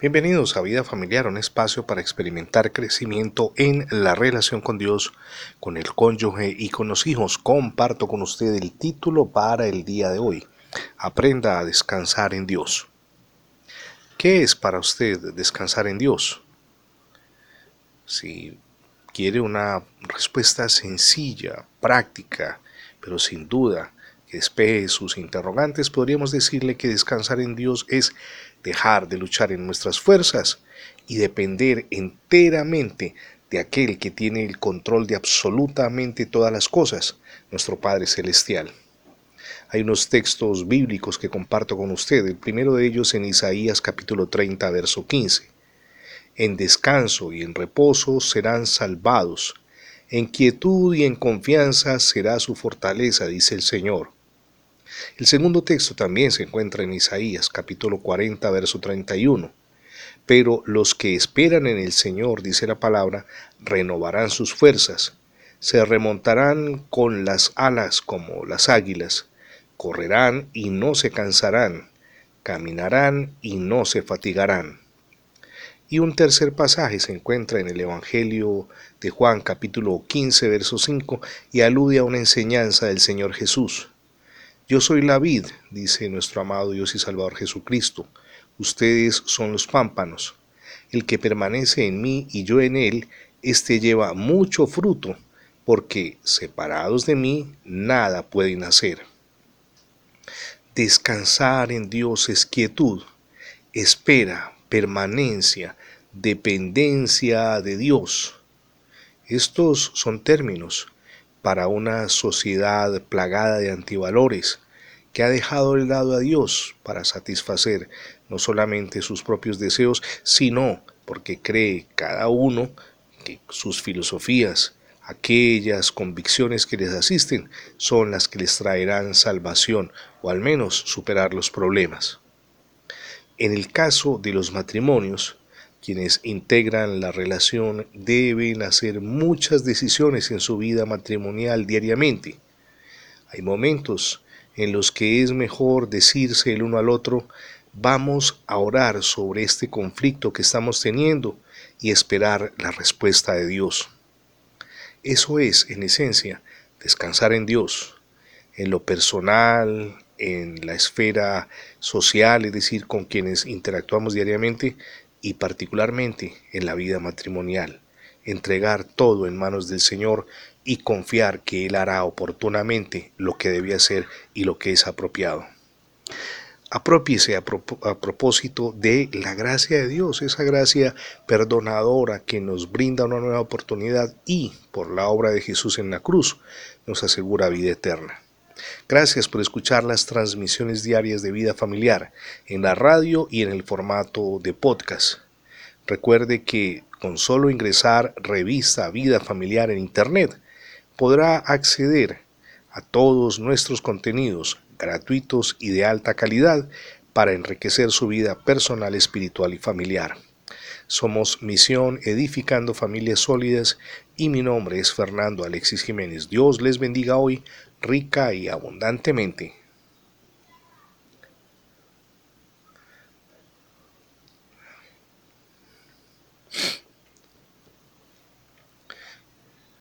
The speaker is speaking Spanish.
Bienvenidos a Vida Familiar, un espacio para experimentar crecimiento en la relación con Dios, con el cónyuge y con los hijos. Comparto con usted el título para el día de hoy. Aprenda a descansar en Dios. ¿Qué es para usted descansar en Dios? Si quiere una respuesta sencilla, práctica, pero sin duda despeje sus interrogantes, podríamos decirle que descansar en Dios es dejar de luchar en nuestras fuerzas y depender enteramente de aquel que tiene el control de absolutamente todas las cosas, nuestro Padre Celestial. Hay unos textos bíblicos que comparto con usted, el primero de ellos en Isaías capítulo 30, verso 15. En descanso y en reposo serán salvados, en quietud y en confianza será su fortaleza, dice el Señor. El segundo texto también se encuentra en Isaías capítulo 40, verso 31. Pero los que esperan en el Señor, dice la palabra, renovarán sus fuerzas, se remontarán con las alas como las águilas, correrán y no se cansarán, caminarán y no se fatigarán. Y un tercer pasaje se encuentra en el Evangelio de Juan capítulo 15, verso 5 y alude a una enseñanza del Señor Jesús. Yo soy la vid, dice nuestro amado Dios y Salvador Jesucristo. Ustedes son los pámpanos. El que permanece en mí y yo en él, éste lleva mucho fruto, porque separados de mí nada pueden hacer. Descansar en Dios es quietud, espera, permanencia, dependencia de Dios. Estos son términos para una sociedad plagada de antivalores que ha dejado el lado a Dios para satisfacer no solamente sus propios deseos, sino porque cree cada uno que sus filosofías, aquellas convicciones que les asisten, son las que les traerán salvación o al menos superar los problemas. En el caso de los matrimonios, quienes integran la relación deben hacer muchas decisiones en su vida matrimonial diariamente. Hay momentos en los que es mejor decirse el uno al otro, vamos a orar sobre este conflicto que estamos teniendo y esperar la respuesta de Dios. Eso es, en esencia, descansar en Dios, en lo personal, en la esfera social, es decir, con quienes interactuamos diariamente, y particularmente en la vida matrimonial, entregar todo en manos del Señor y confiar que Él hará oportunamente lo que debe hacer y lo que es apropiado. Apropiese a, a, propósito de la gracia de Dios, esa gracia perdonadora que nos brinda una nueva oportunidad y, por la obra de Jesús en la cruz, nos asegura vida eterna. Gracias por escuchar las transmisiones diarias de vida familiar en la radio y en el formato de podcast. Recuerde que con solo ingresar revista Vida Familiar en Internet podrá acceder a todos nuestros contenidos gratuitos y de alta calidad para enriquecer su vida personal, espiritual y familiar. Somos Misión Edificando Familias Sólidas y mi nombre es Fernando Alexis Jiménez. Dios les bendiga hoy rica y abundantemente.